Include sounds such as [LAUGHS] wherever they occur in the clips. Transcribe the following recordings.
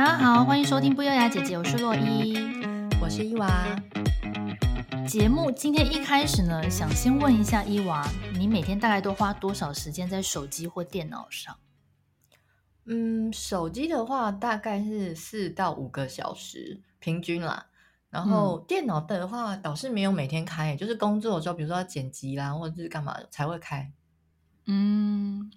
大家好，欢迎收听不优雅姐姐，我是洛伊，我是伊娃。节目今天一开始呢，想先问一下伊娃，你每天大概都花多少时间在手机或电脑上？嗯，手机的话大概是四到五个小时，平均啦。然后电脑的话倒是没有每天开，就是工作的时候，比如说要剪辑啦，或者是干嘛才会开。嗯。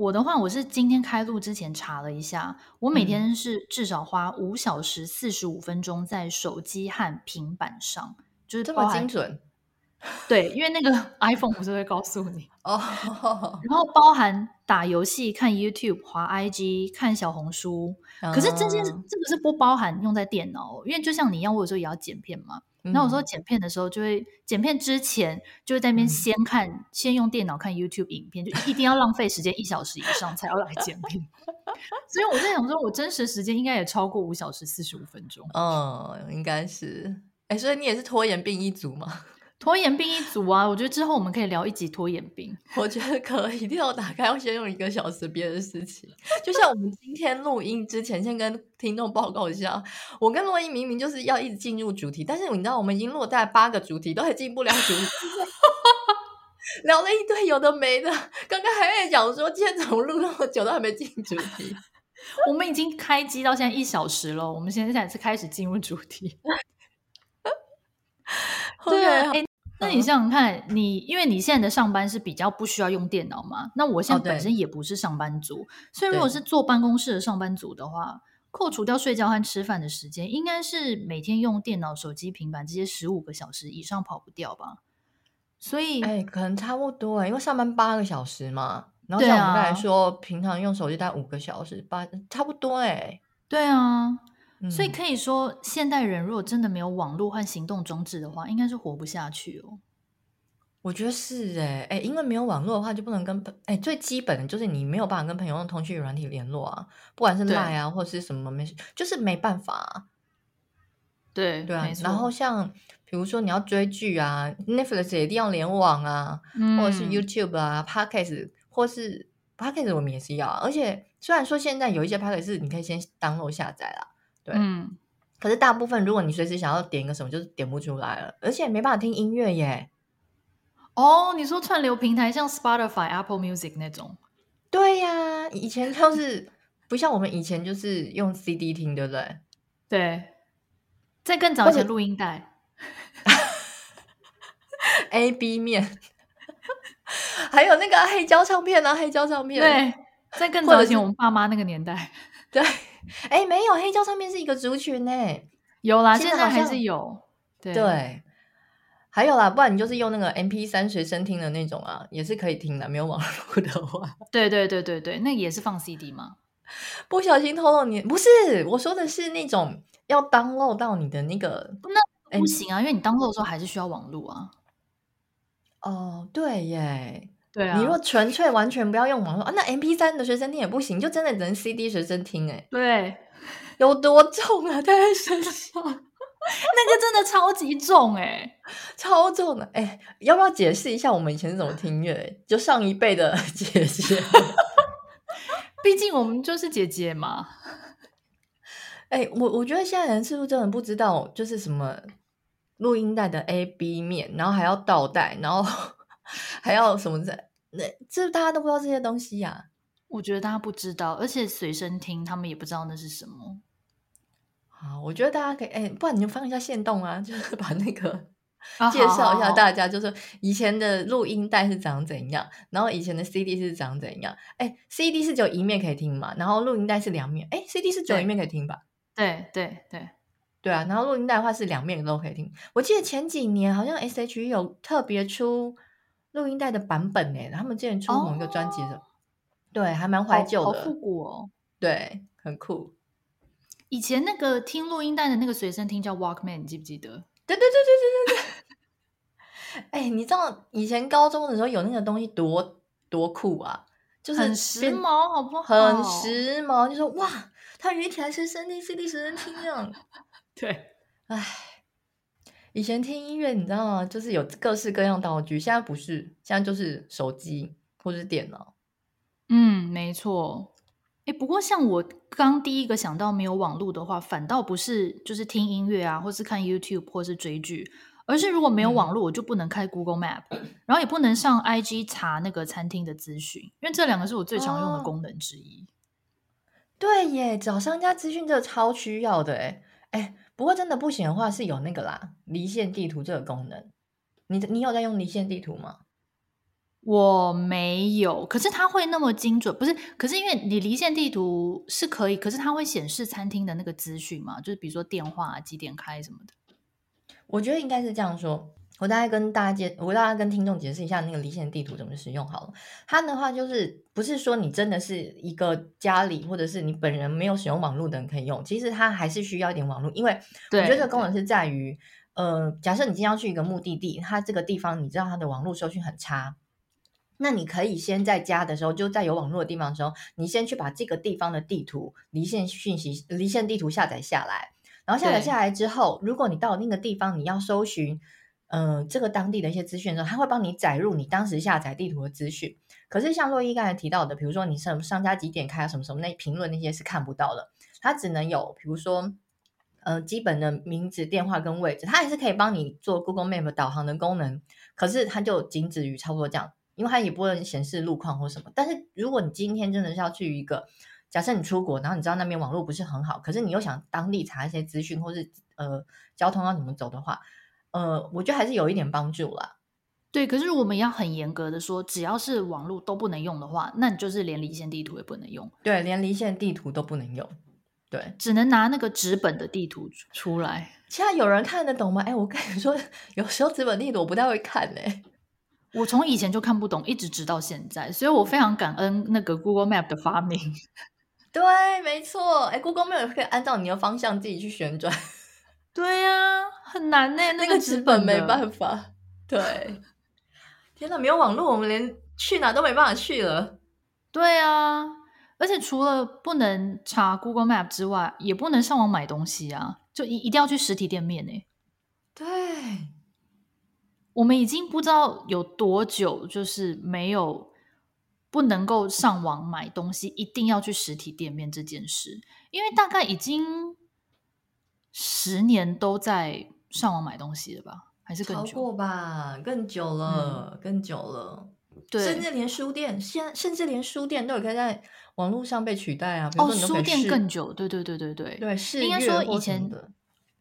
我的话，我是今天开录之前查了一下，我每天是至少花五小时四十五分钟在手机和平板上，就是这么精准。对，因为那个 [LAUGHS] iPhone 不是会告诉你哦。然后包含打游戏、看 YouTube、滑 IG、看小红书，可是这些这个是不包含用在电脑，因为就像你一样，我有时候也要剪片嘛。那我说剪片的时候，就会剪片之前就会在那边先看，嗯、先用电脑看 YouTube 影片，就一定要浪费时间一小时以上才要来剪片。[LAUGHS] 所以我在想说，我真实时间应该也超过五小时四十五分钟。嗯，应该是。哎，所以你也是拖延病一族吗？拖延病一组啊！我觉得之后我们可以聊一集拖延病。[LAUGHS] 我觉得可以，电脑打开要先用一个小时别的事情。[LAUGHS] 就像我们今天录音之前，先跟听众报告一下，我跟洛伊明明就是要一直进入主题，但是你知道我们已经落在八个主题，都还进不了主题，[LAUGHS] 聊了一堆有的没的。刚刚还在讲说，今天怎么录那么久都还没进主题？我们已经开机到现在一小时了，我们现在才是开始进入主题。对。那你想想看，你因为你现在的上班是比较不需要用电脑嘛？那我现在本身也不是上班族，哦、所以如果是坐办公室的上班族的话，扣除掉睡觉和吃饭的时间，应该是每天用电脑、手机、平板这些十五个小时以上跑不掉吧？所以，哎，可能差不多哎，因为上班八个小时嘛，然后像我们刚才说，平常用手机大概五个小时，八差不多哎，对啊。所以可以说，现代人如果真的没有网络和行动装置的话，应该是活不下去哦。我觉得是哎哎，因为没有网络的话，就不能跟哎最基本的就是你没有办法跟朋友用通讯软体联络啊，不管是 Line 啊或是什么没，就是没办法啊。对对啊，然后像比如说你要追剧啊，Netflix 也一定要联网啊，嗯、或者是 YouTube 啊，Podcast 或是 Podcast 我们也是要，啊而且虽然说现在有一些 Podcast 你可以先 download 下载啦。对，嗯，可是大部分如果你随时想要点一个什么，就是点不出来了，而且没办法听音乐耶。哦，你说串流平台像 Spotify、Apple Music 那种？对呀，以前就是不像我们以前就是用 CD 听，对不对？对，在更早以前录音带，[LAUGHS] A B 面，还有那个黑胶唱片啊，黑胶唱片。对，在更早以前我们爸妈那个年代，对。[LAUGHS] 哎，没有黑胶唱片是一个族群呢，有啦，现在还是有，对，对，还有啦，不然你就是用那个 MP 三随身听的那种啊，也是可以听的，没有网络的话，[LAUGHS] 对对对对对，那也是放 CD 吗？不小心透露你不是，我说的是那种要 download 到你的那个，那不行啊，因为你 download 的时候还是需要网络啊。哦，对耶。对啊，你若纯粹完全不要用网络啊，那 MP 三的随身听也不行，就真的只能 CD 学生听哎。对，有多重啊？戴在身上，那个真的超级重哎，超重的哎！要不要解释一下我们以前是怎么听乐？就上一辈的 [LAUGHS] 姐姐，[LAUGHS] 毕竟我们就是姐姐嘛。哎，我我觉得现在人是不是真的不知道，就是什么录音带的 A、B 面，然后还要倒带，然后。还要什么在？那这大家都不知道这些东西呀、啊。我觉得大家不知道，而且随身听他们也不知道那是什么。好，我觉得大家可以，哎，不然你就放一下线动啊，[LAUGHS] 就是把那个介绍一下大家，就是以前的录音带是长怎样，然后以前的 CD 是长怎样。哎，CD 是只有一面可以听嘛，然后录音带是两面。哎，CD 是只有一面可以听吧？对对对对啊，然后录音带的话是两面都可以听。我记得前几年好像 SHE 有特别出。录音带的版本呢？他们之前出某一个专辑的，哦、对，还蛮怀旧的，好复古哦。对，很酷。以前那个听录音带的那个随身听叫 Walkman，你记不记得？对对对对对对对。[LAUGHS] 哎、欸，你知道以前高中的时候有那个东西多多酷啊？就是很时髦，好不好？很时髦，就说哇，它有一台随身听，CD 随身听啊。[LAUGHS] 对，哎。以前听音乐，你知道吗？就是有各式各样道具，现在不是，现在就是手机或者是电脑。嗯，没错。哎，不过像我刚第一个想到没有网络的话，反倒不是就是听音乐啊，或是看 YouTube 或是追剧，而是如果没有网络，我就不能开 Google Map，嗯，[COUGHS] 然后也不能上 IG 查那个餐厅的资讯，因为这两个是我最常用的功能之一。哦，对耶，找商家资讯这个超需要的哎哎，不过真的不行的话是有那个啦，离线地图这个功能。你你有在用离线地图吗？我没有，可是它会那么精准？不是，可是因为你离线地图是可以，可是它会显示餐厅的那个资讯嘛？就是比如说电话几点开什么的。我觉得应该是这样说。我大概跟大家解，我大概跟听众解释一下那个离线地图怎么使用好了。它的话就是不是说你真的是一个家里或者是你本人没有使用网络的人可以用，其实它还是需要一点网络，因为我觉得这个功能是在于，呃，假设你今天要去一个目的地，它这个地方你知道它的网络收讯很差。那你可以先在家的时候，就在有网络的地方的时候，你先去把这个地方的地图离线讯息、离线地图下载下来。然后下载下来之后，如果你到那个地方，你要搜寻，呃，这个当地的一些资讯的时候，它会帮你载入你当时下载地图的资讯。可是像洛伊刚才提到的，比如说你什么商家几点开啊，什么什么那评论那些是看不到的，它只能有比如说，呃，基本的名字、电话跟位置，它还是可以帮你做 Google Map 导航的功能，可是它就仅止于差不多这样。因为它也不能显示路况或什么，但是如果你今天真的是要去一个，假设你出国，然后你知道那边网络不是很好，可是你又想当地查一些资讯或是呃交通要怎么走的话，呃，我觉得还是有一点帮助啦。对，可是我们要很严格的说，只要是网络都不能用的话，那你就是连离线地图也不能用。对，连离线地图都不能用。对，只能拿那个纸本的地图出来。现在有人看得懂吗？哎，我跟你说，有时候纸本地图我不太会看呢。我从以前就看不懂，一直直到现在，所以我非常感恩那个 Google Map 的发明。[LAUGHS] 对，没错，哎，Google Map 可以按照你的方向自己去旋转。对呀、啊，很难呢，那个纸本没办法。对，[LAUGHS] 天哪，没有网络，我们连去哪都没办法去了。对啊，而且除了不能查 Google Map 之外，也不能上网买东西啊，就一一定要去实体店面呢。对。我们已经不知道有多久，就是没有不能够上网买东西，一定要去实体店面这件事。因为大概已经十年都在上网买东西了吧？还是更久？超过吧？更久了，嗯、更久了。对，甚至连书店，现甚至连书店都有可以在网络上被取代啊！哦，书店更久，对对对对对对，是应该说以前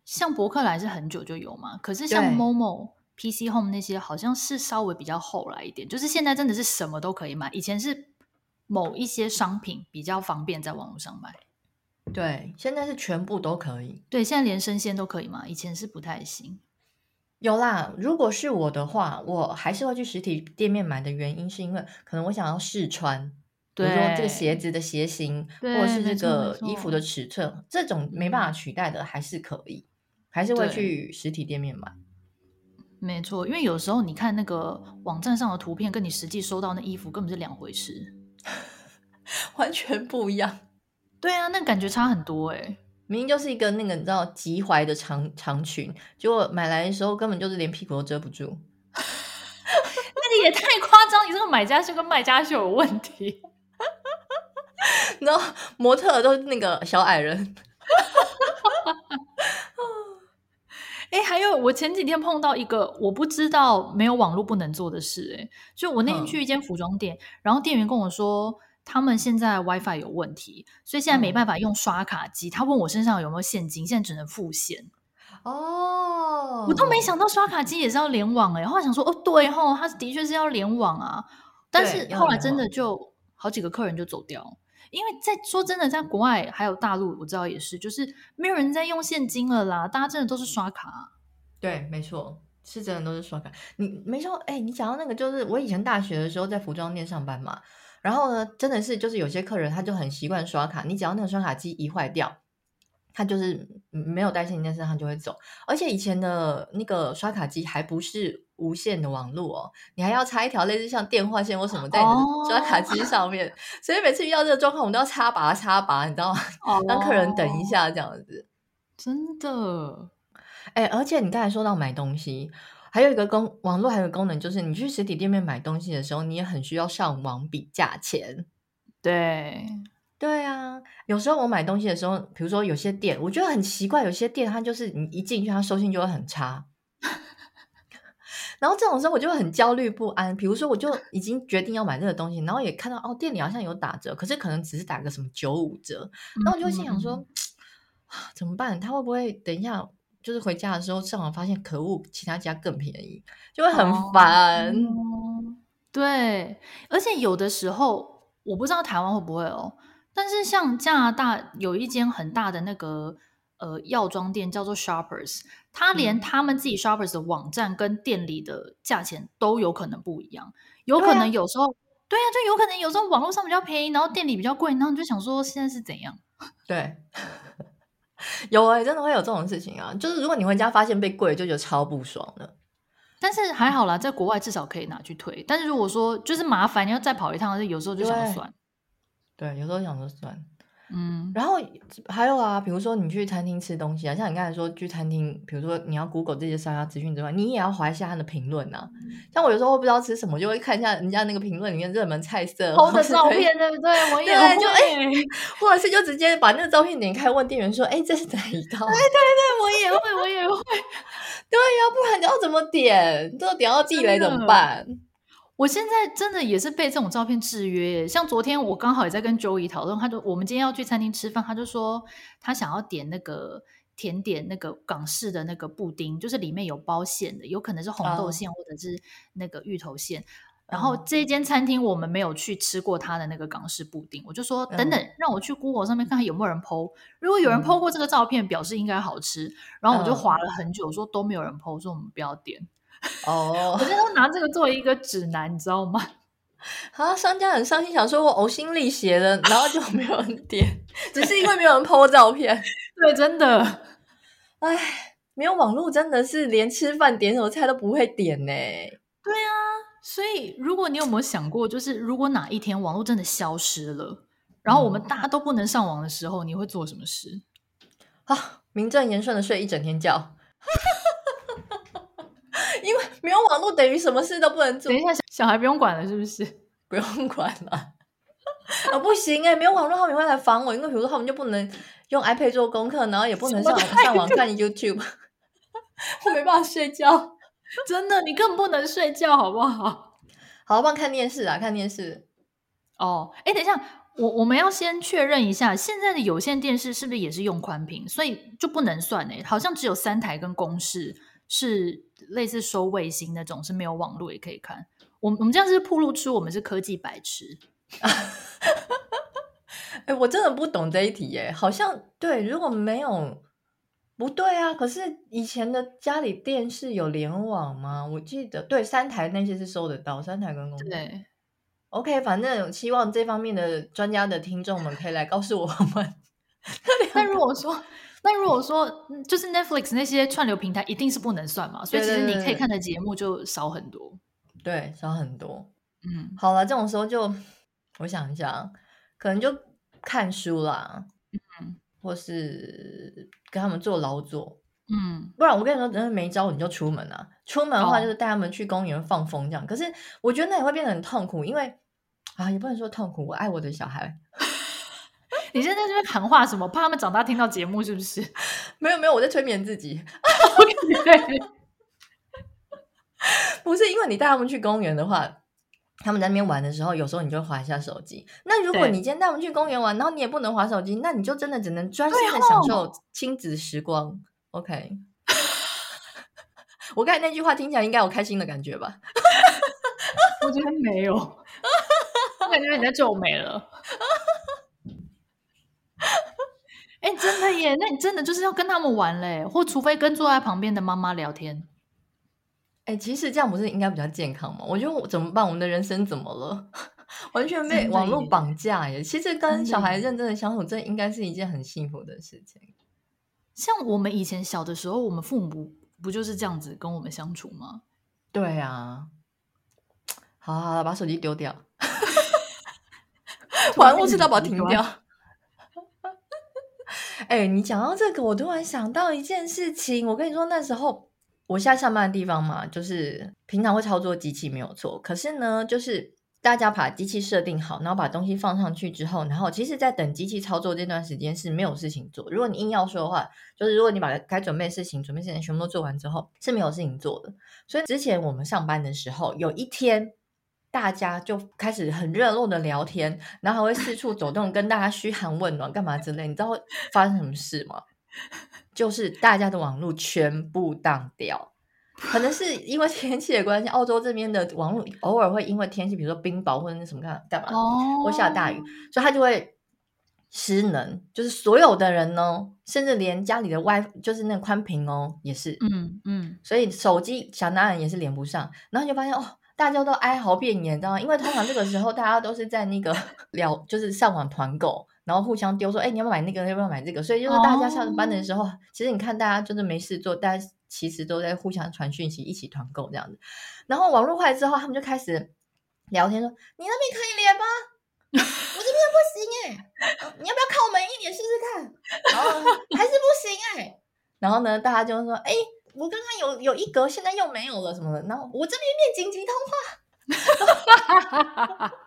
像博客来是很久就有嘛，可是像 Momo。PC Home 那些好像是稍微比较后来一点，就是现在真的是什么都可以买。以前是某一些商品比较方便在网络上买，对，现在是全部都可以。对，现在连生鲜都可以嘛？以前是不太行。有啦，如果是我的话，我还是会去实体店面买的原因，是因为可能我想要试穿，对，比如说这个鞋子的鞋型，或者是这个衣服的尺寸，这种没办法取代的，还是可以，还是会去实体店面买。没错，因为有时候你看那个网站上的图片，跟你实际收到那衣服根本是两回事，[LAUGHS] 完全不一样。对啊，那感觉差很多哎。明明就是一个那个你知道及踝的长长裙，结果买来的时候根本就是连屁股都遮不住。[LAUGHS] 那个也太夸张，你这个买家秀跟卖家秀有问题。然后模特都是那个小矮人。[LAUGHS] 哎，还有我前几天碰到一个我不知道没有网络不能做的事，哎，就我那天去一间服装店，嗯，然后店员跟我说他们现在 WiFi 有问题，所以现在没办法用刷卡机。嗯，他问我身上有没有现金，现在只能付现。哦，我都没想到刷卡机也是要联网哎，后来想说哦对哦，他的确是要联网啊，但是后来真的就好几个客人就走掉。因为在说真的，在国外还有大陆，我知道也是，就是没有人在用现金了啦，大家真的都是刷卡。对，没错，是真的都是刷卡。你没说，哎，你讲到那个，就是我以前大学的时候在服装店上班嘛，然后呢，真的是就是有些客人他就很习惯刷卡，你只要那个刷卡机一坏掉，他就是没有带现金，他就会走。而且以前的那个刷卡机还不是。无线的网络哦，你还要插一条类似像电话线或什么在你的刷卡机上面，哦，所以每次遇到这个状况，我们都要插拔插拔，你知道吗？哦，[LAUGHS] 让客人等一下这样子。真的，哎，而且你刚才说到买东西，还有一个功网络还有功能，就是你去实体店面买东西的时候，你也很需要上网比价钱。对，对啊，有时候我买东西的时候，比如说有些店，我觉得很奇怪，有些店它就是你一进去，它收信就会很差。[LAUGHS] 然后这种时候我就会很焦虑不安。比如说，我就已经决定要买这个东西，然后也看到哦，店里好像有打折，可是可能只是打个什么九五折，然后我就会心想说，嗯嗯嗯怎么办？他会不会等一下就是回家的时候上网发现，可恶，其他家更便宜，就会很烦。对，而且有的时候我不知道台湾会不会哦，但是像加拿大有一间很大的那个。呃，药妆店叫做 Shoppers，他连他们自己 Shoppers 的网站跟店里的价钱都有可能不一样，有可能有时候，对啊，就有可能有时候网络上比较便宜，然后店里比较贵，然后你就想说现在是怎样？对，[LAUGHS] [LAUGHS] 有哎、欸，真的会有这种事情啊，就是如果你回家发现被贵，就觉得超不爽的。但是还好啦，在国外至少可以拿去退，但是如果说就是麻烦，你要再跑一趟，有时候就想算。对，有时候想说算。嗯，然后还有啊，比如说你去餐厅吃东西啊，像你刚才说去餐厅，比如说你要 Google 这些商家资讯之外，你也要划一下他的评论啊。像我有时候会不知道吃什么，就会看一下人家那个评论里面热门菜色，偷的照片，对不对？我 [LAUGHS] 也会，就哎，或者是就直接把那个照片点开，问店员说：“哎，这是哪一道？” [LAUGHS] 对对对，我也会，我也会。[LAUGHS] 对呀，不然你要怎么点？都点到地雷怎么办？我现在真的也是被这种照片制约，像昨天我刚好也在跟 Joey 讨论，他就我们今天要去餐厅吃饭，他就说他想要点那个甜点，那个港式的那个布丁，就是里面有包馅的，有可能是红豆馅或者是那个芋头馅。Oh. 然后这间餐厅我们没有去吃过他的那个港式布丁，我就说等等，让我去 Google 上面看看有没有人 PO，如果有人 PO 过这个照片，表示应该好吃。然后我就划了很久，说都没有人 PO，说我们不要点。哦，[LAUGHS] 我现在都拿这个作为一个指南，你知道吗？[LAUGHS] 啊，商家很伤心，想说我呕心沥血的，然后就没有人 [LAUGHS] 点，只是因为没有人 po 照片。对，真的，哎，没有网络真的是连吃饭点什么菜都不会点呢。对啊，所以如果你有没有想过，就是如果哪一天网络真的消失了，然后我们大家都不能上网的时候，嗯、你会做什么事？啊，名正言顺的睡一整天觉。没有网络，等于什么事都不能做。等一下，小孩不用管了，是不是？[LAUGHS] 不用管了啊！不行哎，没有网络，他们会来烦我。因为比如说，他们就不能用 iPad 做功课，然后也不能上上网看 YouTube，[LAUGHS] 我没办法睡觉。[LAUGHS] 真的，你根本不能睡觉，好不好？好，帮看电视啊，看电视。哦，哎，等一下，我我们要先确认一下，现在的有线电视是不是也是用宽屏，所以就不能算哎？好像只有三台跟公式是。类似收卫星那种是没有网络也可以看。我们我们这样是暴露出我们是科技白痴。哎、欸，我真的不懂这一题耶。好像对，如果没有不对啊。可是以前的家里电视有联网吗？我记得对，三台那些是收得到，三台跟公司。对，OK，反正希望这方面的专家的听众们可以来告诉我们。[LAUGHS] 那如果说。那如果说就是 Netflix 那些串流平台一定是不能算嘛？所以其实你可以看的节目就少很多。对，少很多。嗯，好了，这种时候就我想一下，可能就看书啦，嗯，或是跟他们做劳作，嗯，不然我跟你说，真的没招你就出门啊。出门的话就是带他们去公园放风这样。哦，可是我觉得那也会变得很痛苦，因为啊，也不能说痛苦，我爱我的小孩。[LAUGHS] 你现在在这边喊话什么？怕他们长大听到节目是不是？[LAUGHS] 没有没有，我在催眠自己。Okay. [LAUGHS] 不是因为你带他们去公园的话，他们在那边玩的时候，有时候你就划一下手机。那如果你今天带他们去公园玩，然后你也不能划手机，那你就真的只能专心的享受亲子时光。OK，[LAUGHS] 我刚才那句话听起来应该有开心的感觉吧？我觉得没有，我感觉你在皱眉了。哎、欸，真的耶！那你真的就是要跟他们玩嘞，或除非跟坐在旁边的妈妈聊天。哎、欸，其实这样不是应该比较健康吗？我觉得我怎么办？我们的人生怎么了？[LAUGHS] 完全被网络绑架耶！其实跟小孩认真的相处，这应该是一件很幸福的事情。像我们以前小的时候，我们父母不就是这样子跟我们相处吗？对啊。好好好，把手机丢掉。玩物是要把它停掉。哎、你讲到这个，我突然想到一件事情。我跟你说，那时候我现在上班的地方嘛，就是平常会操作机器没有错。可是呢，就是大家把机器设定好，然后把东西放上去之后，然后其实，在等机器操作这段时间是没有事情做。如果你硬要说的话，就是如果你把该准备的事情、准备事情全部都做完之后，是没有事情做的。所以之前我们上班的时候，有一天大家就开始很热络的聊天，然后还会四处走动，跟大家嘘寒问暖，干嘛之类。你知道会发生什么事吗？就是大家的网络全部当掉。可能是因为天气的关系，澳洲这边的网络偶尔会因为天气，比如说冰雹或者那什么干干嘛，会下大雨，所以它就会失能。就是所有的人呢，甚至连家里的 WiFi，就是那个宽频哦，也是，嗯嗯，所以手机想当然也是连不上。然后你就发现哦，大家都哀嚎遍野，你知道吗？因为通常这个时候大家都是在那个 [LAUGHS] 聊，就是上网团购，然后互相丢说，哎，你要不要买那个？要不要买这个？所以就是大家上班的时候，其实你看大家就是没事做，大家。其实都在互相传讯息，一起团购这样子。然后网络坏之后，他们就开始聊天说：“你那边可以连吗？我这边不行哎，你要不要靠门一点试试看？”然后还是不行哎。然后呢，大家就说：“哎，我刚刚有有一格，现在又没有了什么的。”然后我这边面紧急通话。[LAUGHS]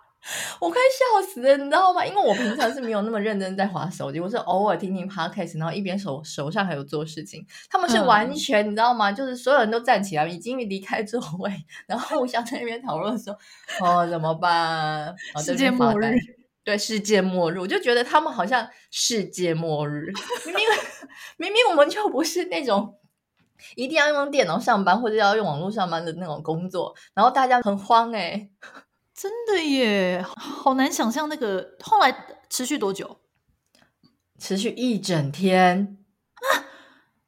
我快笑死了，你知道吗？因为我平常是没有那么认真在划手机，我是偶尔听听 podcast，然后一边手手上还有做事情。他们是完全，嗯、你知道吗？就是所有人都站起来，已经离开座位，然后互相在那边讨论说：“哦，怎么办？世界末日？对，世界末日。”我就觉得他们好像世界末日，明明明明我们就不是那种一定要用电脑上班或者要用网络上班的那种工作，然后大家很慌哎、欸。[LAUGHS] 真的耶，好难想象那个后来持续多久？持续一整天啊，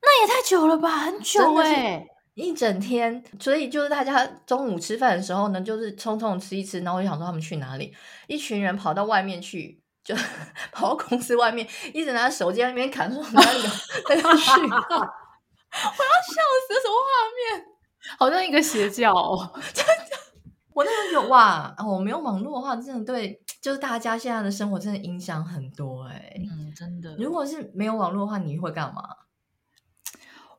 那也太久了吧，很久哎，一整天。所以就是大家中午吃饭的时候呢，就是匆匆吃一吃，然后我就想说他们去哪里？一群人跑到外面去，就 [LAUGHS] 跑到公司外面，一直拿手机在那边看，说哪里有那个讯号？我要笑死，什么画面？好像一个邪教哦，[LAUGHS] 真的。我那时候有哇，我没有网络的话，真的对，就是大家现在的生活真的影响很多哎、欸。嗯，真的。如果是没有网络的话，你会干嘛？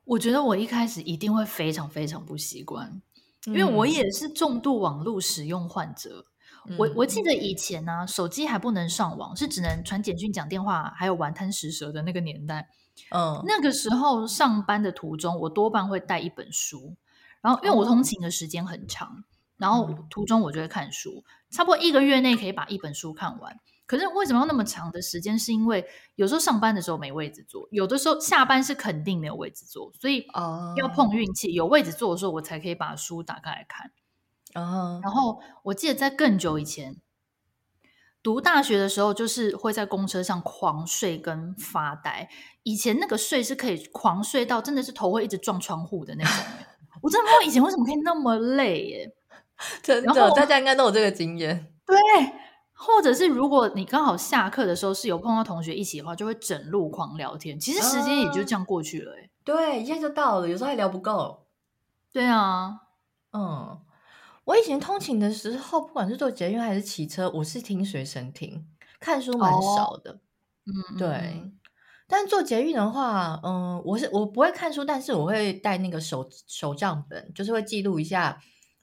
我觉得我一开始一定会非常非常不习惯，因为我也是重度网络使用患者。嗯、我我记得以前呢、啊，手机还不能上网，是只能传简讯、讲电话，还有玩贪食蛇的那个年代。嗯，那个时候上班的途中，我多半会带一本书，然后因为我通勤的时间很长。然后途中我就会看书，差不多一个月内可以把一本书看完。可是为什么要那么长的时间？是因为有时候上班的时候没位置坐，有的时候下班是肯定没有位置坐，所以要碰运气，有位置坐的时候我才可以把书打开来看。然后我记得在更久以前读大学的时候，就是会在公车上狂睡跟发呆。以前那个睡是可以狂睡到真的是头会一直撞窗户的那种。我真的不知道以前为什么可以那么累耶。[LAUGHS] 真的，大家应该都有这个经验。对，或者是如果你刚好下课的时候是有碰到同学一起的话，就会整路狂聊天。其实时间也就这样过去了，欸，对，一下就到了，有时候还聊不够。对啊，嗯，我以前通勤的时候，不管是坐捷运还是骑车，我是听随身听，看书蛮少的。嗯，对。但是坐捷运的话，嗯，我是我不会看书，但是我会带那个手手账本，就是会记录一下。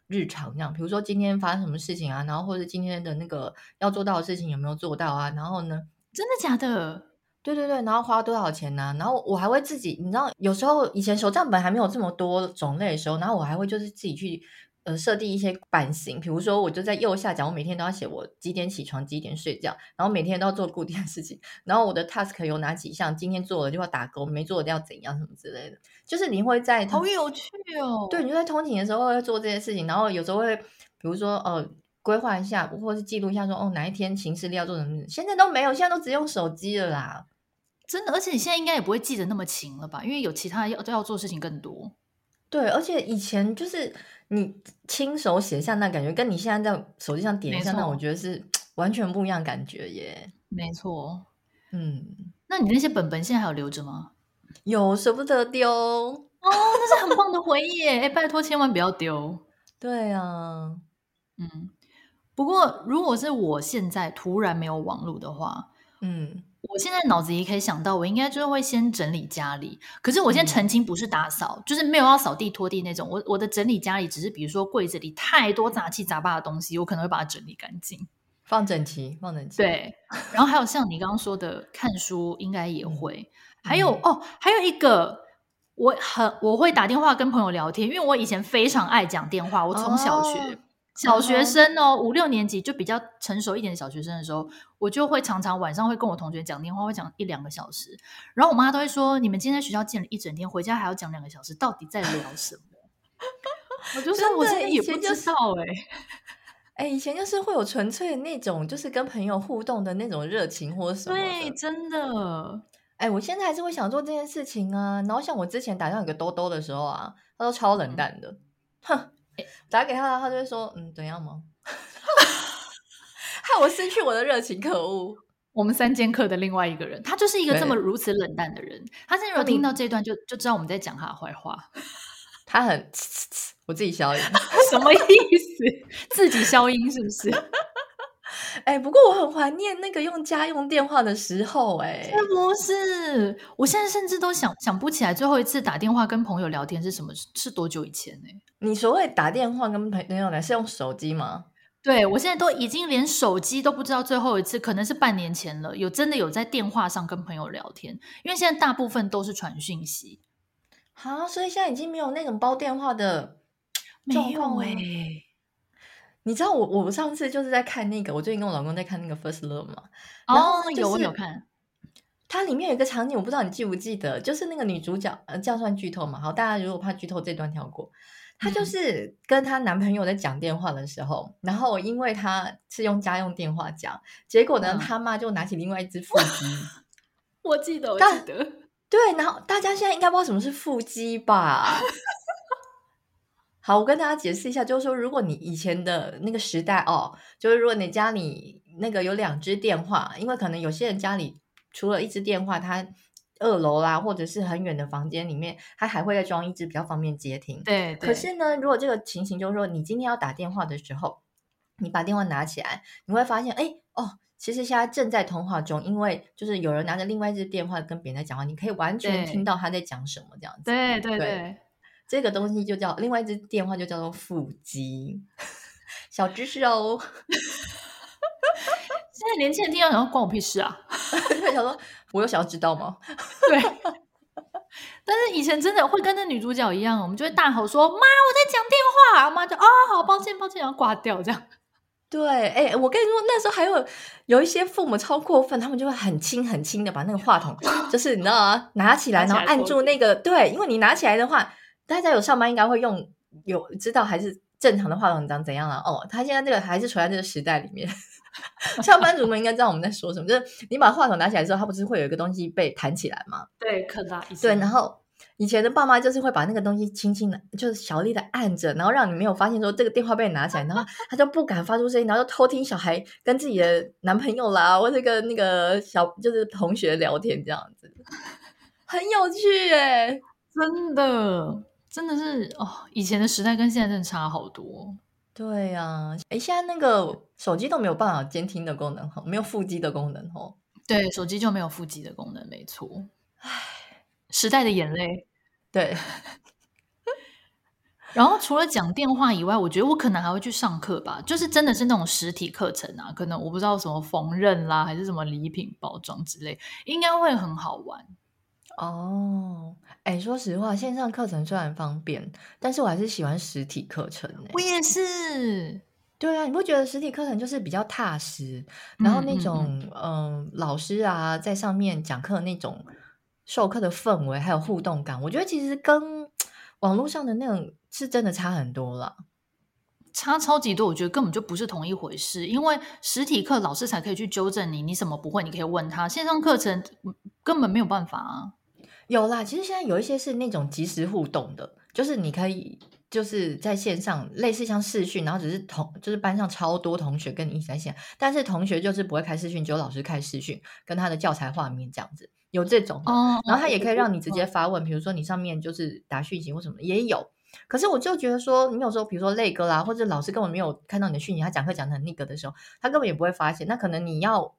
日常这样，比如说今天发生什么事情啊，然后或者今天的那个要做到的事情有没有做到啊？然后呢，真的假的？对对对，然后花多少钱呢、啊？然后我还会自己，你知道，有时候以前手账本还没有这么多种类的时候，然后我还会就是自己去。呃，设定一些版型，比如说，我就在右下角，我每天都要写我几点起床，几点睡觉，然后每天都要做固定的事情，然后我的 task 有哪几项，今天做了就要打勾，没做的要怎样什么之类的。就是你会在好有趣哦，对，你就在通勤的时候会做这些事情，然后有时候会，比如说呃，规划一下，或是记录一下说，说哦哪一天行事历要做什么，现在都没有，现在都只用手机了啦。真的，而且你现在应该也不会记得那么勤了吧？因为有其他要都要做事情更多。对，而且以前就是。你亲手写下那感觉，跟你现在在手机上点一下那，我觉得是 [TSK] 完全不一样感觉耶。没错，嗯，那你那些本本现在还有留着吗？有，舍不得丢哦，那是很棒的回忆耶。哎，拜托，千万不要丢。对啊，嗯。不过，如果是我现在突然没有网络的话，嗯，我现在脑子里可以想到，我应该就是会先整理家里。可是我现在澄清，不是打扫，嗯、就是没有要扫地拖地那种。我我的整理家里只是，比如说柜子里太多杂七杂八的东西，我可能会把它整理干净，放整齐，放整齐。对。然后还有像你刚刚说的，看书应该也会。嗯、还有哦，还有一个，我很我会打电话跟朋友聊天，因为我以前非常爱讲电话。我从小学。哦小学生哦，五六年级就比较成熟一点的小学生的时候，我就会常常晚上会跟我同学讲电话，会讲一两个小时。然后我妈都会说：“你们今天在学校见了一整天，回家还要讲两个小时，到底在聊什么？” [LAUGHS] 我就说：“我现在也不知道哎、欸。”哎，以前就是会有纯粹的那种，就是跟朋友互动的那种热情或什么。对，真的。哎，我现在还是会想做这件事情啊。然后像我之前打电话给兜兜的时候啊，他都超冷淡的，哼、嗯。打给他，他就会说：“嗯，怎样吗？” [LAUGHS] 害我失去我的热情，可恶！我们三剑客的另外一个人，他就是一个这么如此冷淡的人。他现在如果听到这段就，就就知道我们在讲他的坏话。[LAUGHS] 他很我自己消音，[LAUGHS] 什么意思？自己消音是不是？哎、欸，不过我很怀念那个用家用电话的时候、欸，哎，是不是？我现在甚至都想想不起来最后一次打电话跟朋友聊天是什么，是多久以前呢、欸？你所谓打电话跟朋友聊是用手机吗？对，我现在都已经连手机都不知道最后一次，可能是半年前了。有真的有在电话上跟朋友聊天，因为现在大部分都是传讯息。好，所以现在已经没有那种煲电话的状况，没有哎、欸。你知道我我上次就是在看那个，我最近跟我老公在看那个《First Love》嘛。哦，有我有看。它里面有一个场景，我不知道你记不记得，就是那个女主角，呃，这样算剧透嘛？好，大家如果怕剧透，这段跳过。她就是跟她男朋友在讲电话的时候，嗯、然后因为她是用家用电话讲，结果呢，他、嗯、妈就拿起另外一只腹肌。[LAUGHS] 我记得，我记得。对，然后大家现在应该不知道什么是腹肌吧？[LAUGHS] 好，我跟大家解释一下，就是说，如果你以前的那个时代哦，就是如果你家里那个有两只电话，因为可能有些人家里除了一只电话，他二楼啦或者是很远的房间里面，他还会再装一只比较方便接听。对，对。可是呢，如果这个情形就是说，你今天要打电话的时候，你把电话拿起来，你会发现，哎哦，其实现在正在通话中，因为就是有人拿着另外一只电话跟别人在讲话，你可以完全听到他在讲什么这样子。对对对。对这个东西就叫另外一只电话，就叫做腹肌，小知识哦。[LAUGHS] 现在年轻人听到想说关我屁事啊！[LAUGHS] 想说我有想要知道吗？[LAUGHS] 对。但是以前真的会跟那女主角一样，我们就会大吼说：“妈，我在讲电话。”妈就哦，好抱歉，抱歉，然后挂掉这样。对，哎，我跟你说，那时候还有有一些父母超过分，他们就会很轻很轻的把那个话筒，就是你知道吗？拿起来，然后按住那个，对，因为你拿起来的话。大家有上班应该会用，有知道还是正常的话筒长怎样了、啊、哦。他现在这个还是处在这个时代里面，[LAUGHS] 上班族们应该知道我们在说什么。就是你把话筒拿起来之后，它不是会有一个东西被弹起来吗？对，可拉一对，然后以前的爸妈就是会把那个东西轻轻的，就是小力的按着，然后让你没有发现说这个电话被拿起来，然后他就不敢发出声音，然后就偷听小孩跟自己的男朋友啦，或者跟那个小就是同学聊天这样子，很有趣哎、欸，真的。真的是哦，以前的时代跟现在真的差好多。对呀、啊，哎，现在那个手机都没有办法监听的功能，没有腹肌的功能哦。对，手机就没有腹肌的功能，没错。唉，时代的眼泪。[LAUGHS] 对。[LAUGHS] 然后除了讲电话以外，我觉得我可能还会去上课吧，就是真的是那种实体课程啊，可能我不知道什么缝纫啦，还是什么礼品包装之类，应该会很好玩。哦，哎，说实话，线上课程虽然方便，但是我还是喜欢实体课程。我也是，对啊，你不觉得实体课程就是比较踏实？然后那种嗯，嗯，呃，老师啊，在上面讲课那种授课的氛围还有互动感，我觉得其实跟网络上的那种是真的差很多了，差超级多。我觉得根本就不是同一回事，因为实体课老师才可以去纠正你，你什么不会，你可以问他。线上课程根本没有办法啊。有啦，其实现在有一些是那种即时互动的，就是你可以就是在线上，类似像视讯，然后只是同就是班上超多同学跟你一起在线，但是同学就是不会开视讯，只有老师开视讯，跟他的教材画面这样子，有这种的，哦，然后他也可以让你直接发问，比如说你上面就是答讯息或什么也有，可是我就觉得说，你有时候比如说累哥啦，或者老师根本没有看到你的讯息，他讲课讲的很那个的时候，他根本也不会发现，那可能你要。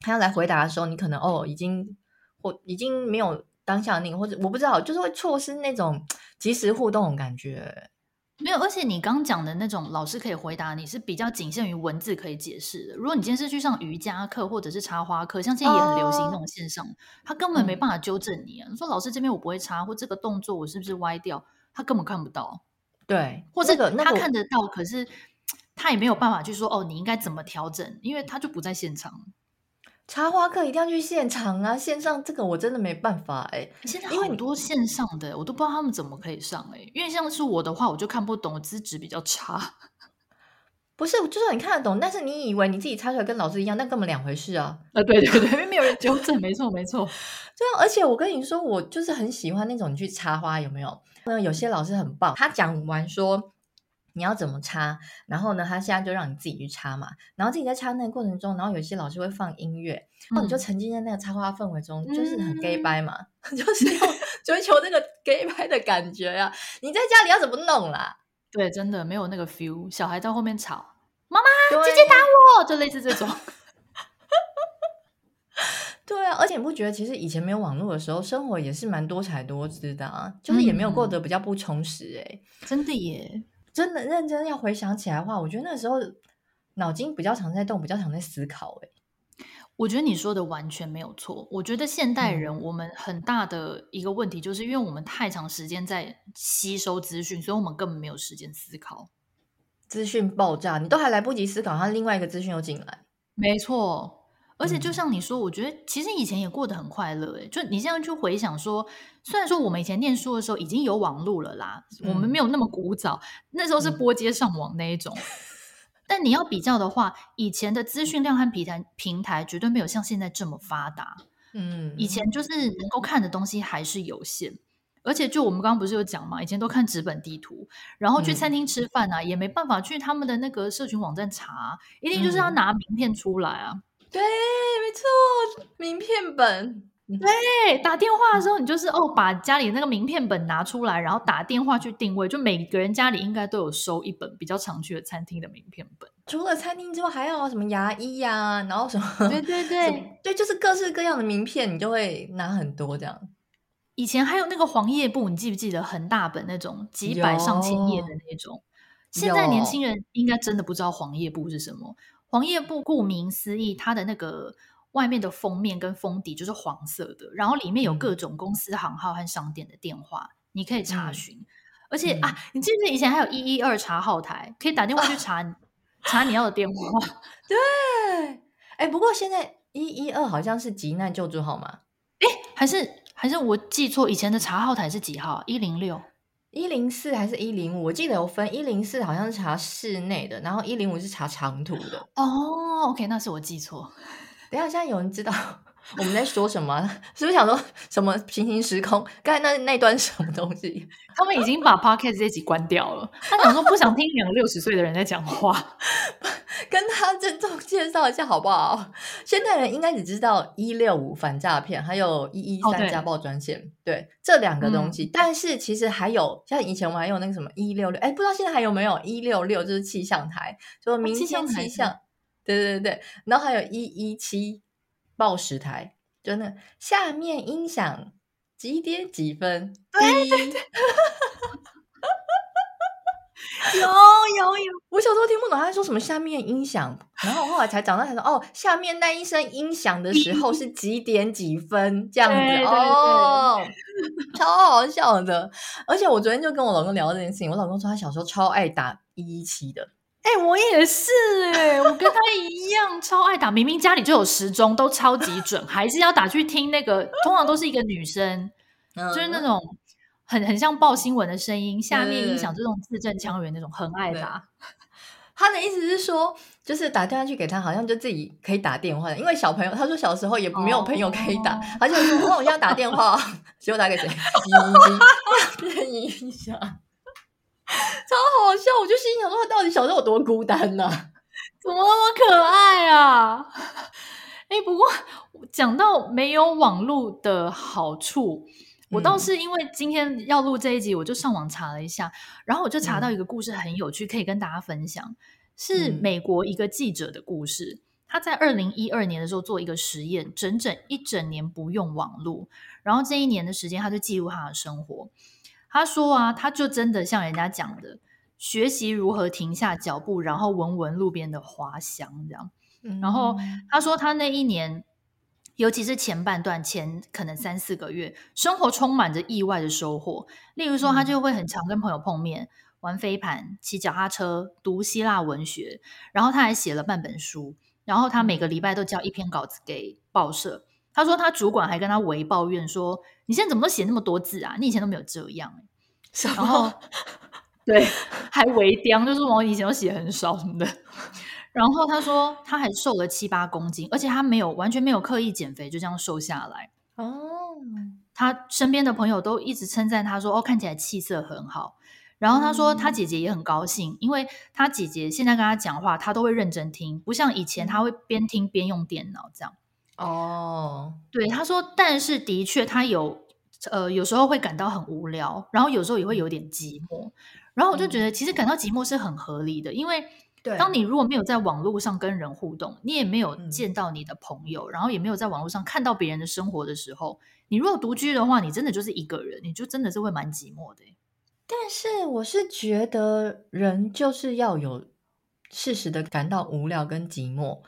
他要来回答的时候，你可能哦已经或已经没有当下那个，或者我不知道，就是会错失那种即时互动的感觉。没有，而且你刚讲的那种老师可以回答你是比较仅限于文字可以解释的。如果你今天是去上瑜伽课或者是插花课，像现在也很流行那种线上，哦、他根本没办法纠正你啊。你、嗯、说老师这边我不会插，或这个动作我是不是歪掉，他根本看不到。对，或者他看得到，可是他也没有办法去说哦，你应该怎么调整，因为他就不在现场。插花课一定要去现场啊！线上这个我真的没办法哎、欸。现在很多线上的，我都不知道他们怎么可以上哎、欸。因为像是我的话，我就看不懂，资质比较差。[LAUGHS] 不是，就算你看得懂，但是你以为你自己插出来跟老师一样，那根本两回事啊！啊，对对对，因为没有人 [LAUGHS] 纠正，没错没错。[LAUGHS] 对啊，而且我跟你说，我就是很喜欢那种你去插花，有没有？那有些老师很棒，他讲完说。你要怎么插？然后呢，他现在就让你自己去插嘛。然后自己在插那个过程中，然后有些老师会放音乐，然后你就沉浸在那个插花氛围中，嗯、就是很 gay 掰嘛，嗯、[LAUGHS] 就是要 [LAUGHS] 追求那个 gay 掰的感觉呀、啊。你在家里要怎么弄啦？对，真的没有那个 feel。小孩在后面吵，妈妈，姐姐打我，就类似这种。[LAUGHS] 对啊，而且你不觉得其实以前没有网络的时候，生活也是蛮多彩多姿的啊？就是也没有过得比较不充实哎、欸嗯，真的耶。真的认真要回想起来的话，我觉得那时候脑筋比较常在动，比较常在思考。哎，我觉得你说的完全没有错。我觉得现代人我们很大的一个问题，就是因为我们太长时间在吸收资讯，所以我们根本没有时间思考。资讯爆炸，你都还来不及思考，它另外一个资讯又进来。没错。而且就像你说，我觉得其实以前也过得很快乐诶。就你现在去回想说，虽然说我们以前念书的时候已经有网络了啦，嗯、我们没有那么古早，那时候是拨接上网那一种。[LAUGHS] 嗯、但你要比较的话，以前的资讯量和平台平台绝对没有像现在这么发达。嗯，以前就是能够看的东西还是有限，而且就我们刚刚不是有讲嘛，以前都看纸本地图，然后去餐厅吃饭啊，嗯、也没办法去他们的那个社群网站查，一定就是要拿名片出来啊。对，没错，名片本。对，打电话的时候，你就是哦，把家里那个名片本拿出来，然后打电话去定位。就每个人家里应该都有收一本比较常去的餐厅的名片本。除了餐厅之外，还有什么牙医呀、啊，然后什么？对对对，对，就是各式各样的名片，你就会拿很多这样。以前还有那个黄页簿，你记不记得很大本那种，几百上千页的那种？现在年轻人应该真的不知道黄页簿是什么。黄页簿顾名思义，它的那个外面的封面跟封底就是黄色的，然后里面有各种公司行号和商店的电话，你可以查询。嗯、而且、嗯、啊，你记不记得以前还有一一二查号台，可以打电话去查、啊、查你要的电话？[LAUGHS] 对，哎，不过现在一一二好像是急难救助号码，哎，还是还是我记错？以前的查号台是几号？一零六。一零四还是一零五？我记得有分，一零四好像是查室内的，然后一零五是查长途的。哦，OK，那是我记错。[LAUGHS] 等一下，现在有人知道我们在说什么？[LAUGHS] 是不是想说什么平行时空？刚才那那段什么东西？[LAUGHS] 他们已经把 Podcast 这集关掉了。他想说不想听两个六十岁的人在讲话。跟他郑重介绍一下好不好？现代人应该只知道一六五反诈骗，还有一一三家暴专线，哦、对，对这两个东西。嗯、但是其实还有像以前我们还有那个什么一六六，哎，不知道现在还有没有一六六，就是气象台，就明天气象，气象对对对对。然后还有一一七报时台，就那下面音响几点几分？对对对。[LAUGHS] 有有有，我小时候听不懂他在说什么下面音响，然后我后来才长大才说哦，下面那一声音响的时候是几点几分这样子哦，[LAUGHS] 超好笑的。而且我昨天就跟我老公聊这件事情，我老公说他小时候超爱打一一七的，哎、欸，我也是哎、欸，我跟他一样超爱打，明明家里就有时钟，都超级准，还是要打去听那个，通常都是一个女生，嗯、就是那种。很很像报新闻的声音，下面音响这种字正腔圆那种，很爱打。他的意思是说，就是打电话去给他，好像就自己可以打电话的。因为小朋友，他说小时候也没有朋友可以打，他就说：“那我要打电话，结果打给谁？”变音响，[LAUGHS] 超好笑！我就心想说，他到底小时候有多孤单呢、啊？[LAUGHS] 怎么那么可爱啊？[LAUGHS] 哎，不过讲到没有网络的好处。我倒是因为今天要录这一集，我就上网查了一下，然后我就查到一个故事很有趣，可以跟大家分享，是美国一个记者的故事。他在二零一二年的时候做一个实验，整整一整年不用网络，然后这一年的时间，他就记录他的生活。他说啊，他就真的像人家讲的，学习如何停下脚步，然后闻闻路边的花香，这样。然后他说，他那一年，尤其是前半段，前可能三四个月，生活充满着意外的收获。例如说，他就会很常跟朋友碰面，玩飞盘、骑脚踏车、读希腊文学，然后他还写了半本书。然后他每个礼拜都交一篇稿子给报社。他说，他主管还跟他微抱怨说：“你现在怎么都写那么多字啊？你以前都没有这样。”然后对，[LAUGHS] 还微刁，就是我以前都写很少什么的。然后他说他还瘦了七八公斤，而且他没有完全没有刻意减肥，就这样瘦下来。哦，他身边的朋友都一直称赞他说：“哦，看起来气色很好。”然后他说他姐姐也很高兴，因为他姐姐现在跟他讲话，他都会认真听，不像以前他会边听边用电脑这样。哦，对，他说，但是的确他有呃有时候会感到很无聊，然后有时候也会有点寂寞。然后我就觉得其实感到寂寞是很合理的，因为。当你如果没有在网络上跟人互动，你也没有见到你的朋友，嗯、然后也没有在网络上看到别人的生活的时候，你如果独居的话，你真的就是一个人，你就真的是会蛮寂寞的。但是我是觉得人就是要有适时的感到无聊跟寂寞，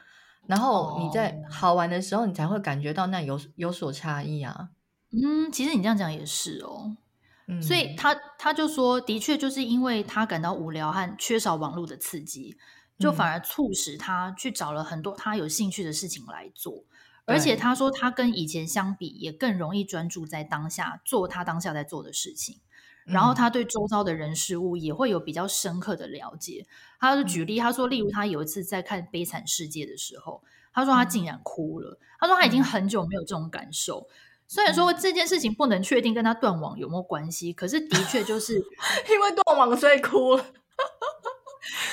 然后你在好玩的时候，你才会感觉到那有有所差异啊。嗯，其实你这样讲也是哦。嗯所以他他就说，的确就是因为他感到无聊和缺少网络的刺激，就反而促使他去找了很多他有兴趣的事情来做。而且他说，他跟以前相比，也更容易专注在当下做他当下在做的事情。然后他对周遭的人事物也会有比较深刻的了解。他就举例，他说，例如他有一次在看《悲惨世界》的时候，他说他竟然哭了。他说他已经很久没有这种感受。虽然说这件事情不能确定跟他断网有没有关系，可是的确就是 [LAUGHS] 因为断网所以哭了。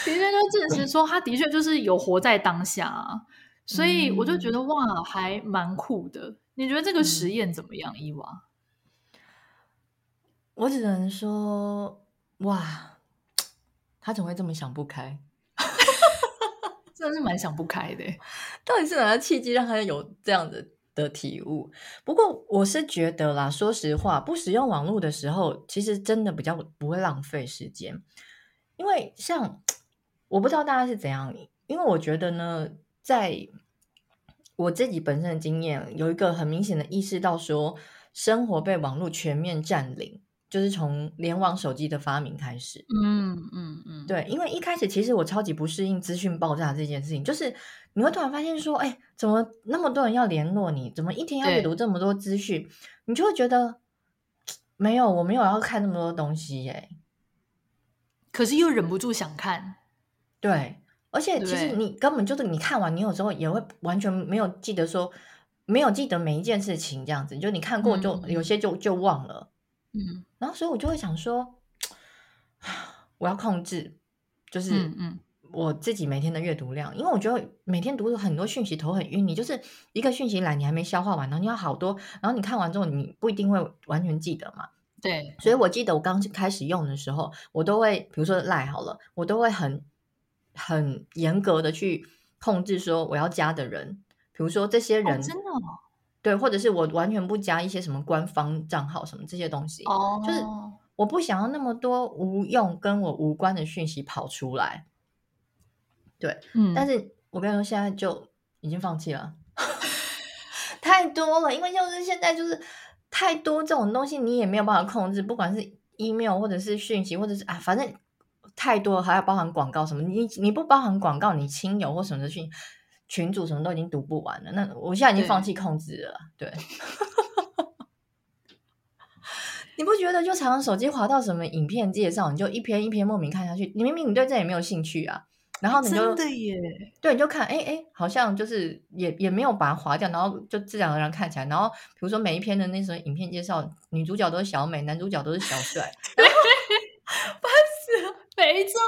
的确就证实说他的确就是有活在当下啊，所以我就觉得哇，还蛮酷的。你觉得这个实验怎么样，伊娃？我只能说哇，他怎么会这么想不开？[LAUGHS] 真的是蛮想不开的。到底是哪个契机让他有这样的？的体悟，不过我是觉得啦，说实话，不使用网络的时候，其实真的比较不会浪费时间。因为像我不知道大家是怎样，因为我觉得呢，在我自己本身的经验，有一个很明显的意识到说，生活被网络全面占领。就是从联网手机的发明开始，嗯嗯嗯，对，因为一开始其实我超级不适应资讯爆炸这件事情，就是你会突然发现说，哎，怎么那么多人要联络你，怎么一天要阅读这么多资讯，你就会觉得没有，我没有要看那么多东西耶，可是又忍不住想看，对，而且其实你根本就是你看完，你有时候也会完全没有记得说，没有记得每一件事情这样子，就你看过就有些就就忘了。嗯，然后所以我就会想说，[SIGHS] 我要控制，就是嗯，我自己每天的阅读量，因为我觉得每天读很多讯息，头很晕。你就是一个讯息来，你还没消化完，然后你要好多，然后你看完之后，你不一定会完全记得嘛。对，所以我记得我刚开始用的时候，我都会，比如说赖好了，我都会很很严格的去控制，说我要加的人，比如说这些人，真的哦。对，或者是我完全不加一些什么官方账号什么这些东西，oh. 就是我不想要那么多无用跟我无关的讯息跑出来。对，嗯，但是我跟你说，现在就已经放弃了，[LAUGHS] 太多了，因为就是现在就是太多这种东西，你也没有办法控制，不管是 email 或者是讯息，或者是啊，反正太多，还要包含广告什么，你你不包含广告，你亲友或什么的讯。群主什么都已经读不完了，那我现在已经放弃控制了。对，对 [LAUGHS] 你不觉得就常常手机滑到什么影片介绍，你就一篇一篇莫名看下去，你明明你对这也没有兴趣啊，然后你就真的耶，对，你就看，哎哎，好像就是也也没有把它划掉，然后就自然而然看起来，然后比如说每一篇的那时候影片介绍，女主角都是小美，男主角都是小帅，[LAUGHS] 烦死了，没错。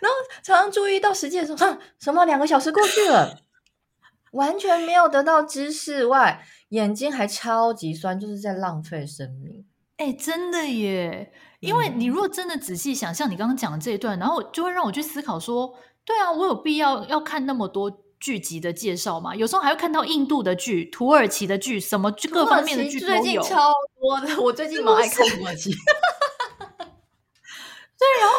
然后常常注意到时间的时候，啊，什么两个小时过去了，完全没有得到知识外，眼睛还超级酸，就是在浪费生命。哎，真的耶！因为你如果真的仔细想，像你刚刚讲的这一段，然后就会让我去思考说，对啊，我有必要要看那么多剧集的介绍吗，有时候还会看到印度的剧、土耳其的剧，什么各方面的剧。最近超多的，我最近蛮爱看土耳其。[LAUGHS] 对，然后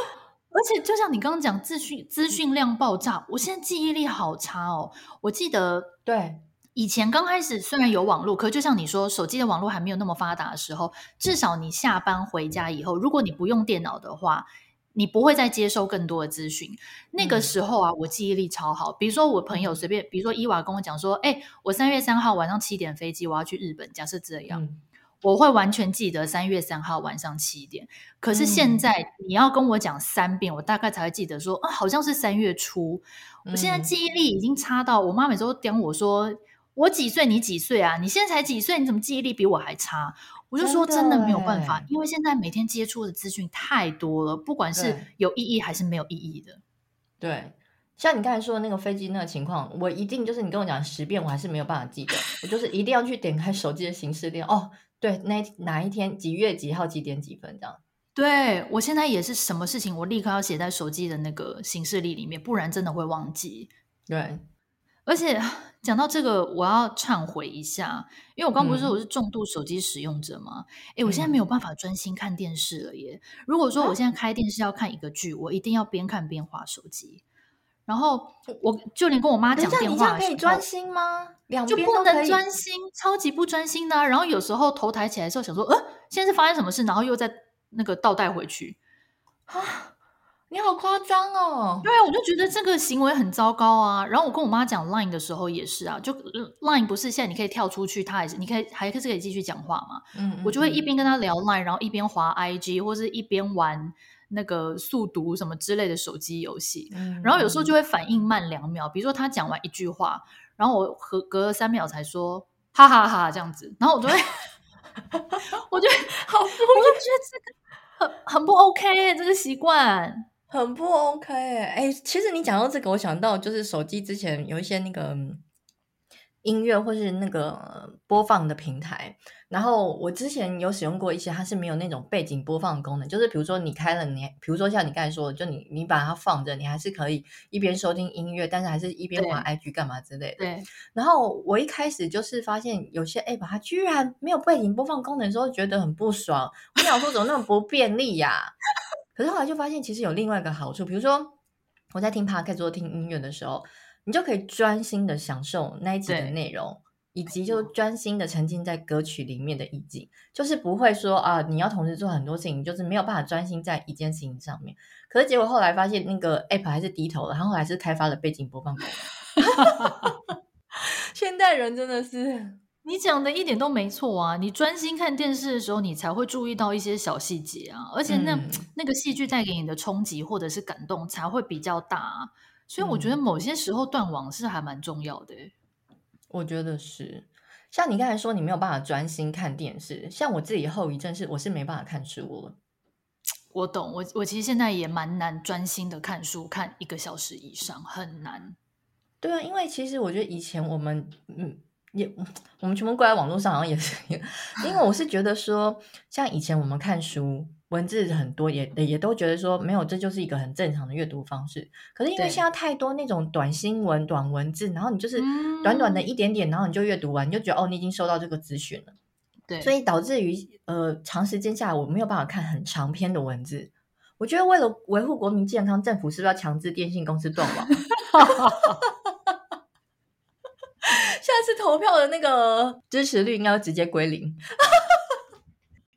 而且就像你刚刚讲，资讯资讯量爆炸，我现在记忆力好差哦。我记得，对，以前刚开始虽然有网络，可就像你说，手机的网络还没有那么发达的时候，至少你下班回家以后，如果你不用电脑的话。你不会再接收更多的资讯。那个时候啊，我记忆力超好。比如说，我朋友随便，比如说伊娃跟我讲说：“哎，我三月三号晚上七点飞机，我要去日本。”假设这样，嗯、我会完全记得三月三号晚上七点。可是现在你要跟我讲三遍，我大概才会记得说啊，好像是三月初。我现在记忆力已经差到，我妈每次都点我说：“我几岁？你几岁啊？你现在才几岁？你怎么记忆力比我还差？”我就说真的没有办法，因为现在每天接触的资讯太多了，不管是有意义还是没有意义的。对，像你刚才说的那个飞机那个情况，我一定就是你跟我讲十遍，我还是没有办法记得。我就是一定要去点开手机的行事历，哦，对，那哪一天几月几号几点几分这样。对，我现在也是什么事情，我立刻要写在手机的那个行事历里面，不然真的会忘记。对。而且讲到这个，我要忏悔一下，因为我刚不是说我是重度手机使用者吗？哎、嗯，我现在没有办法专心看电视了耶。如果说我现在开电视要看一个剧，我一定要边看边滑手机。然后我就连跟我妈讲电话，可以专心吗？两边就不能专心，超级不专心的、啊。然后有时候头抬起来的时候，想说，呃，现在是发生什么事？然后又再那个倒带回去啊。你好夸张哦！对啊，我就觉得这个行为很糟糕啊。然后我跟我妈讲 Line 的时候也是啊，就 Line 不是现在你可以跳出去，它还是你可以还是可以继续讲话嘛。嗯，嗯，我就会一边跟她聊 Line，然后一边滑 IG，或是一边玩那个速读什么之类的手机游戏。嗯，然后有时候就会反应慢两秒，比如说他讲完一句话，然后我隔隔了三秒才说哈哈哈哈这样子，然后我就会，[LAUGHS] 我觉得 [LAUGHS] 好，我就觉得这个很很不 OK 这个习惯。很不 OK 哎，其实你讲到这个，我想到就是手机之前有一些那个音乐或是那个播放的平台，然后我之前有使用过一些，它是没有那种背景播放的功能，就是比如说你开了你，比如说像你刚才说的，就你你把它放着，你还是可以一边收听音乐，但是还是一边玩 IG 干嘛之类的。对。然后我一开始就是发现有些 App 它居然没有背景播放功能的时候，觉得很不爽。我想说怎么那么不便利呀、啊？可是后来就发现，其实有另外一个好处，比如说我在听 Podcast 或听音乐的时候，你就可以专心的享受那一集的内容，以及就专心的沉浸在歌曲里面的意境，就是不会说啊，你要同时做很多事情，就是没有办法专心在一件事情上面。可是结果后来发现，那个 App 还是低头了，然后还是开发了背景播放功能。[LAUGHS] 现代人真的是。[LAUGHS] 你讲的一点都没错啊！你专心看电视的时候，你才会注意到一些小细节啊，而且那、嗯、那个戏剧带给你的冲击或者是感动才会比较大啊。所以我觉得某些时候断网是还蛮重要的。我觉得是，像你刚才说你没有办法专心看电视，像我自己后遗症是我是没办法看书了。我懂，我我其实现在也蛮难专心的看书，看一个小时以上很难。对啊，因为其实我觉得以前我们嗯。也，我们全部挂在网络上，好像也是，因为我是觉得说，像以前我们看书，文字很多，也也都觉得说，没有，这就是一个很正常的阅读方式。可是因为现在太多那种短新闻、短文字，然后你就是短短的一点点，然后你就阅读完，你就觉得哦，你已经收到这个资讯了。对，所以导致于呃，长时间下来，我没有办法看很长篇的文字。我觉得为了维护国民健康，政府是不是要强制电信公司断网？[LAUGHS] 下次投票的那个支持率应该要直接归零。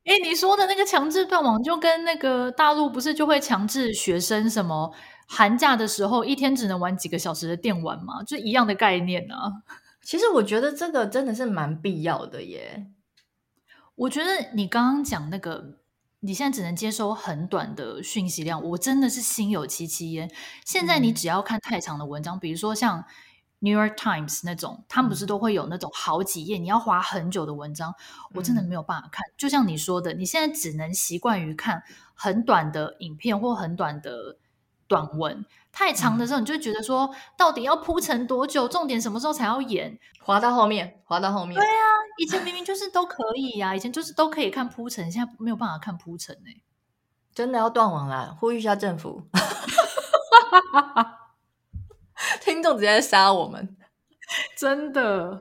哎，你说的那个强制断网，就跟那个大陆不是就会强制学生什么寒假的时候一天只能玩几个小时的电玩吗？就一样的概念呢、啊。其实我觉得这个真的是蛮必要的耶。我觉得你刚刚讲那个，你现在只能接收很短的讯息量，我真的是心有戚戚焉。现在你只要看太长的文章，嗯、比如说像。New York Times 那种，他们不是都会有那种好几页，你要滑很久的文章，我真的没有办法看。就像你说的，你现在只能习惯于看很短的影片或很短的短文，太长的时候，你就觉得说，到底要铺陈多久？重点什么时候才要演？滑到后面，滑到后面。对啊，以前明明就是都可以呀、啊，以前就是都可以看铺陈，现在没有办法看铺陈呢。真的要断网了，呼吁一下政府。[LAUGHS] 听众直接杀我们，[LAUGHS] 真的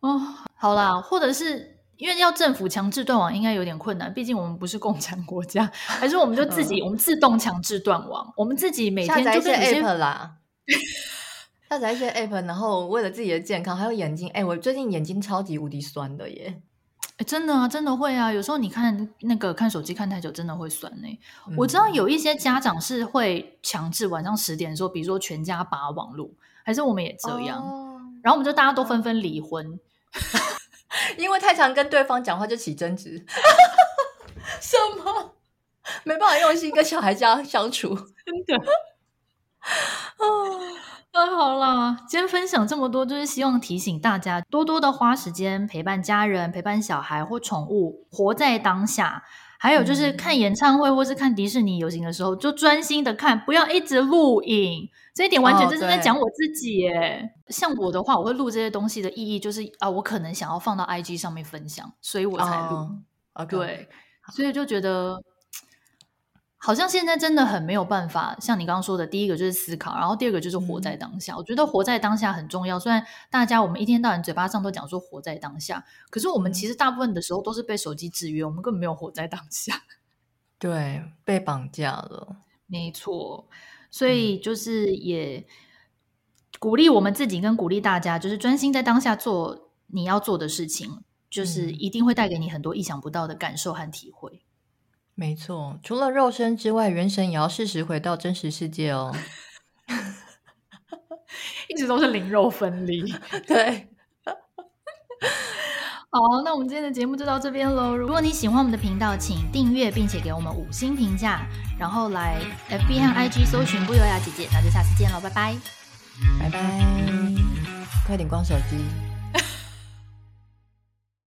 哦。好啦，或者是因为要政府强制断网，应该有点困难，毕竟我们不是共产国家，[LAUGHS] 还是我们就自己，嗯、我们自动强制断网，我们自己每天就跟下载一些 app 啦，[LAUGHS] 下载一些 app，然后为了自己的健康，还有眼睛，哎，我最近眼睛超级无敌酸的耶。真的啊，真的会啊！有时候你看那个看手机看太久，真的会酸呢。嗯、我知道有一些家长是会强制晚上十点的时候，比如说全家拔网路，还是我们也这样。哦、然后我们就大家都纷纷离婚，[LAUGHS] 因为太常跟对方讲话就起争执。[LAUGHS] 什么？没办法用心跟小孩家相处，[LAUGHS] 真的。哦那、啊、好啦，今天分享这么多，就是希望提醒大家多多的花时间陪伴家人、陪伴小孩或宠物，活在当下。还有就是看演唱会或是看迪士尼游行的时候，就专心的看，不要一直录影。这一点完全就是在讲我自己耶。哦、像我的话，我会录这些东西的意义就是啊，我可能想要放到 IG 上面分享，所以我才录。哦 okay. 对，所以就觉得。好像现在真的很没有办法，像你刚刚说的，第一个就是思考，然后第二个就是活在当下。嗯、我觉得活在当下很重要。虽然大家我们一天到晚嘴巴上都讲说活在当下，可是我们其实大部分的时候都是被手机制约，我们根本没有活在当下。[LAUGHS] 对，被绑架了。没错，所以就是也鼓励我们自己，跟鼓励大家，就是专心在当下做你要做的事情，就是一定会带给你很多意想不到的感受和体会。没错，除了肉身之外，元神也要适时回到真实世界哦。[LAUGHS] 一直都是灵肉分离，[LAUGHS] 对。[LAUGHS] 好，那我们今天的节目就到这边喽。如果你喜欢我们的频道，请订阅并且给我们五星评价，然后来 FB 和 IG 搜寻不优雅姐姐。那就下次见喽，拜拜，拜拜，快点关手机。